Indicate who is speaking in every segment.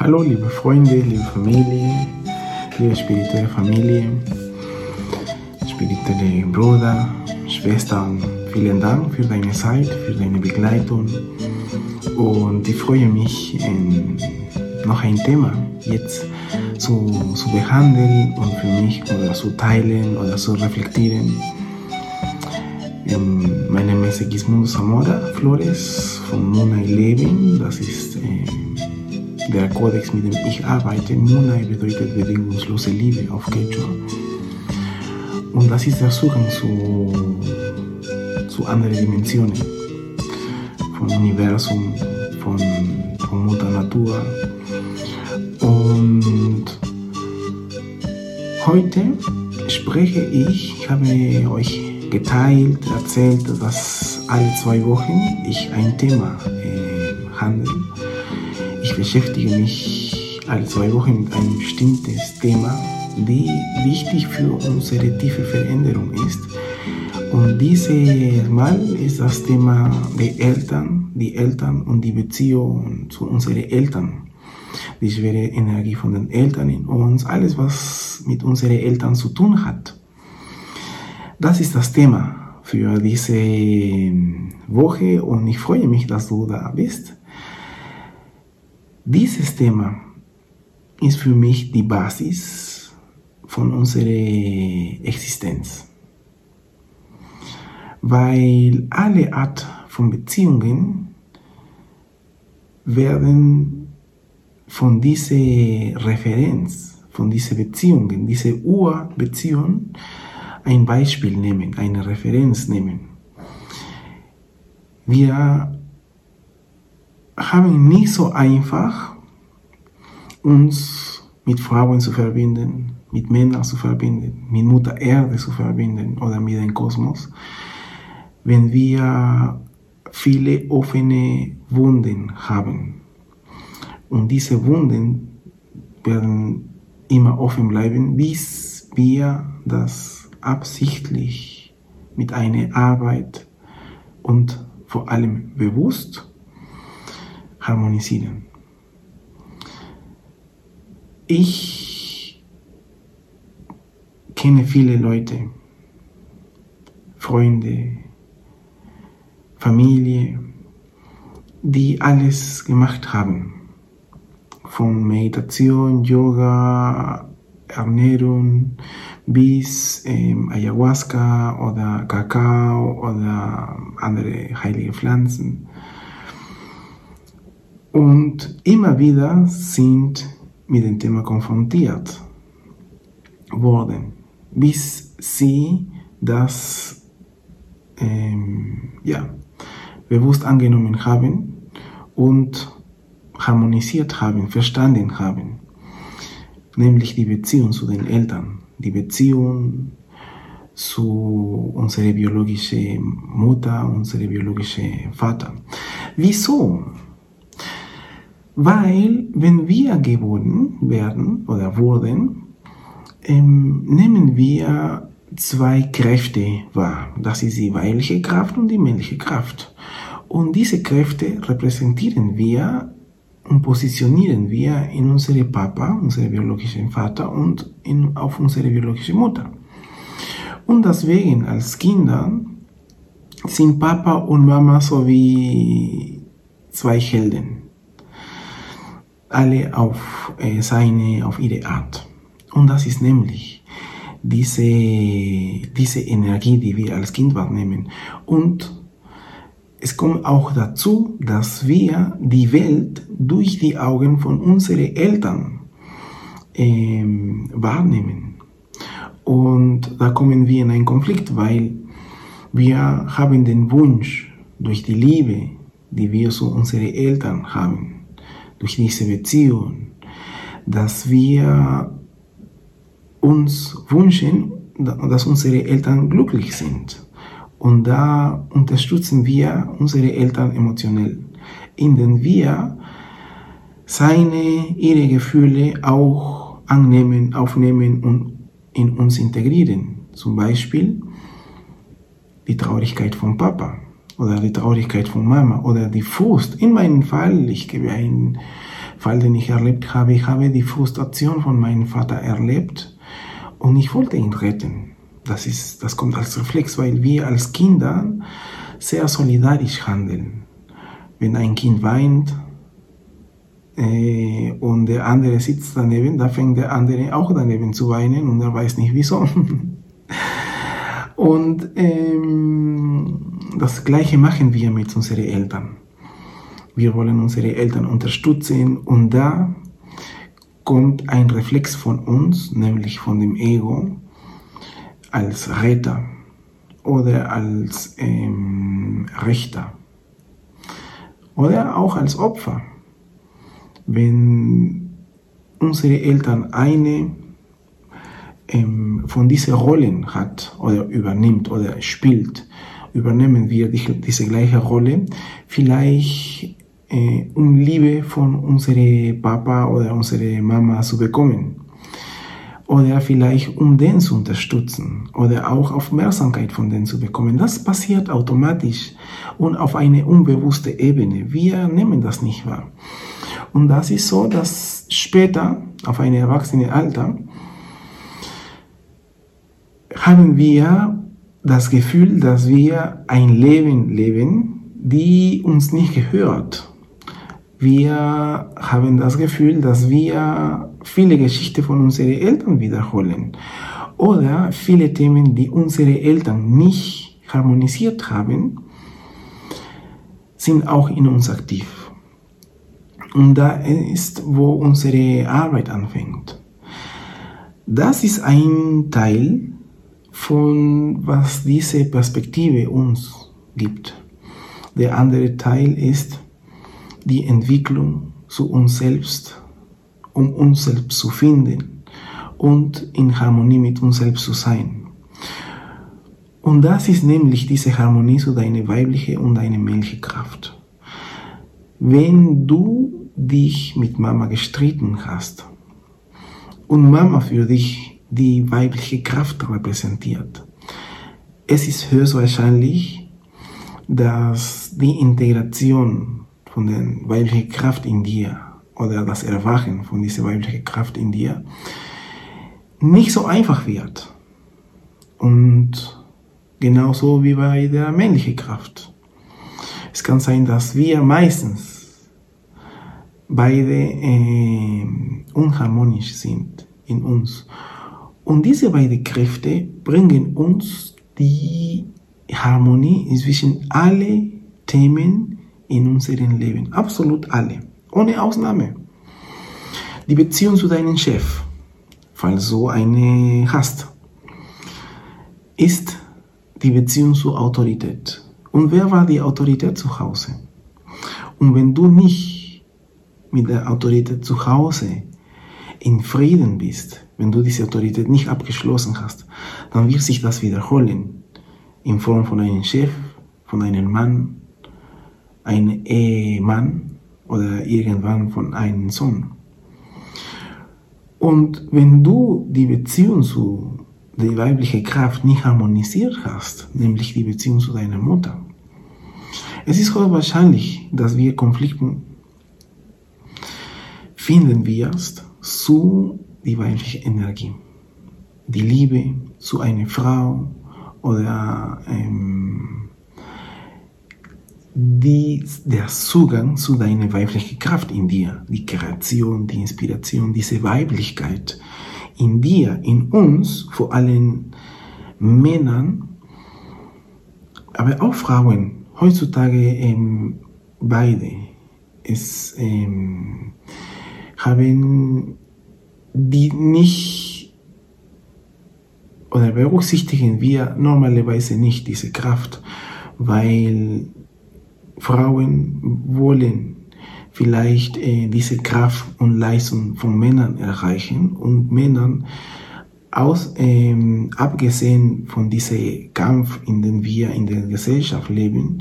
Speaker 1: Hallo, liebe Freunde, liebe Familie, liebe spirituelle Familie, spirituelle Bruder, Schwester, vielen Dank für deine Zeit, für deine Begleitung. Und ich freue mich, noch ein Thema jetzt zu, zu behandeln und für mich oder zu teilen oder zu reflektieren. Mein Name ist Gismundo Zamora Flores von Mona Leben. Das ist äh, der Kodex, mit dem ich arbeite. Munai bedeutet bedingungslose Liebe auf Quechua. Und das ist der Zugang zu, zu anderen Dimensionen vom Universum, von, von Mutter Natur. Und heute spreche ich, ich habe euch geteilt, erzählt, dass alle zwei Wochen ich ein Thema äh, handle beschäftige mich alle zwei Wochen mit einem bestimmtes Thema, die wichtig für unsere tiefe Veränderung ist. Und dieses Mal ist das Thema die Eltern, die Eltern und die Beziehung zu unseren Eltern. Die schwere Energie von den Eltern in uns, alles was mit unseren Eltern zu tun hat. Das ist das Thema für diese Woche und ich freue mich, dass du da bist. Dieses Thema ist für mich die Basis von unserer Existenz. Weil alle Art von Beziehungen werden von dieser Referenz, von dieser Beziehungen, dieser Urbeziehung ein Beispiel nehmen, eine Referenz nehmen. Wir haben nicht so einfach, uns mit Frauen zu verbinden, mit Männern zu verbinden, mit Mutter Erde zu verbinden oder mit dem Kosmos, wenn wir viele offene Wunden haben. Und diese Wunden werden immer offen bleiben, bis wir das absichtlich mit einer Arbeit und vor allem bewusst harmonisieren. Ich kenne viele Leute, Freunde, Familie, die alles gemacht haben. Von Meditation, Yoga, Ernährung bis ähm, Ayahuasca oder Kakao oder andere heilige Pflanzen. Und immer wieder sind mit dem Thema konfrontiert worden, bis sie das ähm, ja, bewusst angenommen haben und harmonisiert haben, verstanden haben, nämlich die Beziehung zu den Eltern, die Beziehung zu unserer biologischen Mutter, unserer biologischen Vater. Wieso? Weil, wenn wir geboren werden oder wurden, ähm, nehmen wir zwei Kräfte wahr. Das ist die weibliche Kraft und die männliche Kraft. Und diese Kräfte repräsentieren wir und positionieren wir in unsere Papa, unsere biologischen Vater und in, auf unsere biologische Mutter. Und deswegen als Kinder sind Papa und Mama so wie zwei Helden alle auf äh, seine, auf ihre Art. Und das ist nämlich diese, diese Energie, die wir als Kind wahrnehmen. Und es kommt auch dazu, dass wir die Welt durch die Augen von unseren Eltern ähm, wahrnehmen. Und da kommen wir in einen Konflikt, weil wir haben den Wunsch durch die Liebe, die wir zu unseren Eltern haben, durch diese Beziehung, dass wir uns wünschen, dass unsere Eltern glücklich sind. Und da unterstützen wir unsere Eltern emotionell, indem wir seine, ihre Gefühle auch annehmen, aufnehmen und in uns integrieren. Zum Beispiel die Traurigkeit von Papa oder die Traurigkeit von Mama oder die Frust. In meinem Fall, ich gebe ein Fall, den ich erlebt habe. Ich habe die Frustration von meinem Vater erlebt und ich wollte ihn retten. Das, ist, das kommt als Reflex, weil wir als Kinder sehr solidarisch handeln. Wenn ein Kind weint äh, und der andere sitzt daneben, da fängt der andere auch daneben zu weinen und er weiß nicht wieso. und ähm, das Gleiche machen wir mit unseren Eltern. Wir wollen unsere Eltern unterstützen und da kommt ein Reflex von uns, nämlich von dem Ego, als Retter oder als ähm, Richter oder auch als Opfer. Wenn unsere Eltern eine ähm, von diesen Rollen hat oder übernimmt oder spielt, übernehmen wir die, diese gleiche Rolle, vielleicht äh, um Liebe von unserem Papa oder unserer Mama zu bekommen. Oder vielleicht um den zu unterstützen oder auch Aufmerksamkeit von denen zu bekommen. Das passiert automatisch und auf eine unbewusste Ebene. Wir nehmen das nicht wahr. Und das ist so, dass später, auf einem erwachsenen Alter, haben wir das Gefühl, dass wir ein Leben leben, die uns nicht gehört. Wir haben das Gefühl, dass wir viele Geschichten von unseren Eltern wiederholen oder viele Themen, die unsere Eltern nicht harmonisiert haben, sind auch in uns aktiv. Und da ist, wo unsere Arbeit anfängt. Das ist ein Teil von was diese Perspektive uns gibt. Der andere Teil ist, die Entwicklung zu uns selbst, um uns selbst zu finden und in Harmonie mit uns selbst zu sein. Und das ist nämlich diese Harmonie zu deiner weiblichen und deiner männlichen Kraft. Wenn du dich mit Mama gestritten hast und Mama für dich die weibliche Kraft repräsentiert, es ist höchstwahrscheinlich, dass die Integration von der weiblichen Kraft in dir oder das Erwachen von dieser weiblichen Kraft in dir nicht so einfach wird. Und genauso wie bei der männlichen Kraft. Es kann sein, dass wir meistens beide äh, unharmonisch sind in uns. Und diese beiden Kräfte bringen uns die Harmonie zwischen alle Themen in unserem Leben. Absolut alle. Ohne Ausnahme. Die Beziehung zu deinem Chef, falls du eine hast, ist die Beziehung zur Autorität. Und wer war die Autorität zu Hause? Und wenn du nicht mit der Autorität zu Hause in Frieden bist, wenn du diese Autorität nicht abgeschlossen hast, dann wird sich das wiederholen in Form von einem Chef, von einem Mann, ein Ehemann oder irgendwann von einem Sohn. Und wenn du die Beziehung zu der weiblichen Kraft nicht harmonisiert hast, nämlich die Beziehung zu deiner Mutter, es ist hoch wahrscheinlich, dass wir Konflikten finden wirst zu die weibliche Energie. Die Liebe zu einer Frau oder ähm, die, der Zugang zu deiner weiblichen Kraft in dir, die Kreation, die Inspiration, diese Weiblichkeit in dir, in uns, vor allem Männern, aber auch Frauen, heutzutage ähm, beide, es ähm, haben die nicht oder berücksichtigen wir normalerweise nicht diese Kraft, weil Frauen wollen vielleicht äh, diese Kraft und Leistung von Männern erreichen und Männern aus, ähm, abgesehen von diesem Kampf, in dem wir in der Gesellschaft leben,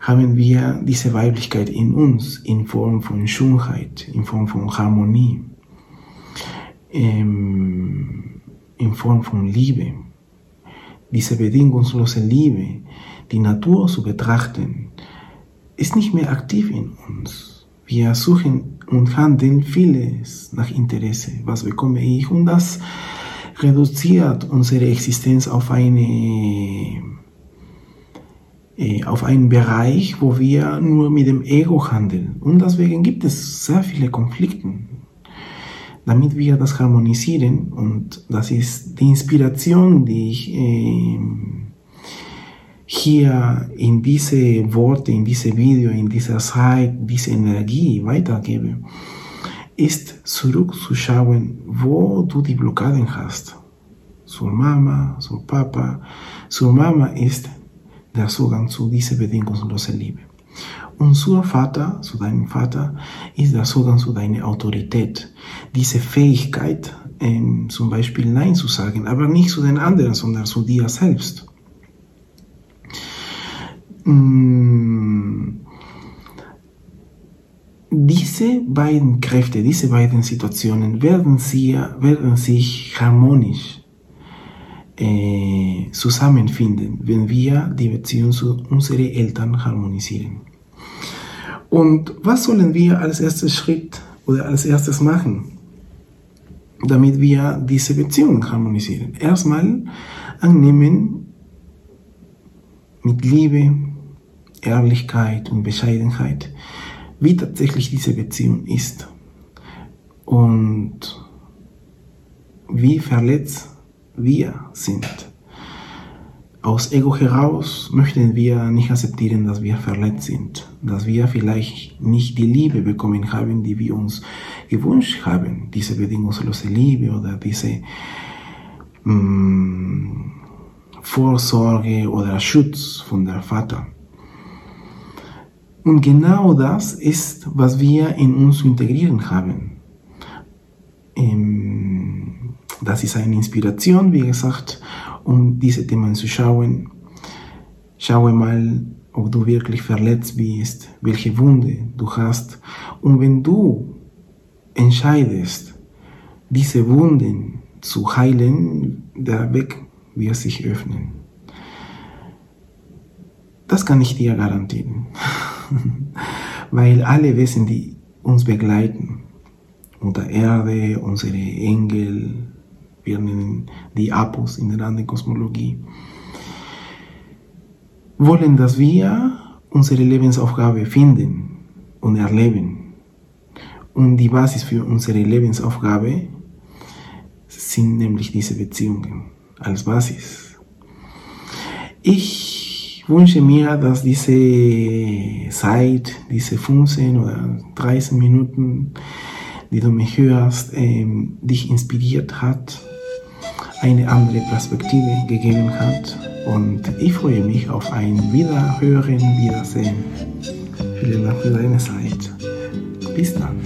Speaker 1: haben wir diese Weiblichkeit in uns in Form von Schönheit, in Form von Harmonie, ähm, in Form von Liebe. Diese bedingungslose Liebe, die Natur zu betrachten, ist nicht mehr aktiv in uns. Wir suchen und handeln vieles nach Interesse. Was bekomme ich? Und das reduziert unsere Existenz auf eine äh, auf einen Bereich, wo wir nur mit dem Ego handeln. Und deswegen gibt es sehr viele Konflikte. Damit wir das harmonisieren, und das ist die Inspiration, die ich äh, hier in diese Worte, in diese Video, in dieser Zeit, diese Energie weitergebe, ist zurückzuschauen, wo du die Blockaden hast. Zur Mama, zur Papa. Zur Mama ist der Zugang zu dieser bedingungslosen Liebe. Und Vater, zu deinem Vater, ist der Zugang zu deiner Autorität. Diese Fähigkeit, ähm, zum Beispiel Nein zu sagen, aber nicht zu den anderen, sondern zu dir selbst. Mm. Diese beiden Kräfte, diese beiden Situationen werden, sie, werden sich harmonisch äh, zusammenfinden, wenn wir die Beziehung zu unseren Eltern harmonisieren. Und was sollen wir als erstes Schritt oder als erstes machen, damit wir diese Beziehung harmonisieren? Erstmal annehmen mit Liebe, Ehrlichkeit und Bescheidenheit, wie tatsächlich diese Beziehung ist und wie verletzt wir sind. Aus Ego heraus möchten wir nicht akzeptieren, dass wir verletzt sind, dass wir vielleicht nicht die Liebe bekommen haben, die wir uns gewünscht haben, diese bedingungslose Liebe oder diese mh, mm, Vorsorge oder Schutz von der Vater. Und genau das ist, was wir in uns integrieren haben. Das ist eine Inspiration, wie gesagt, um diese Themen zu schauen. Schaue mal, ob du wirklich verletzt bist, welche Wunde du hast. Und wenn du entscheidest, diese Wunden zu heilen, der Weg wird sich öffnen. Das kann ich dir garantieren. Weil alle Wesen, die uns begleiten, unter Erde, unsere Engel, nennen die Apos in der anderen Kosmologie, wollen, dass wir unsere Lebensaufgabe finden und erleben. Und die Basis für unsere Lebensaufgabe sind nämlich diese Beziehungen als Basis. Ich wünsche mir, dass diese Zeit, diese 15 oder 30 Minuten, die du mich hörst, ähm, dich inspiriert hat, eine andere Perspektive gegeben hat. Und ich freue mich auf ein Wiederhören, Wiedersehen. Vielen Dank für deine Zeit. Bis dann.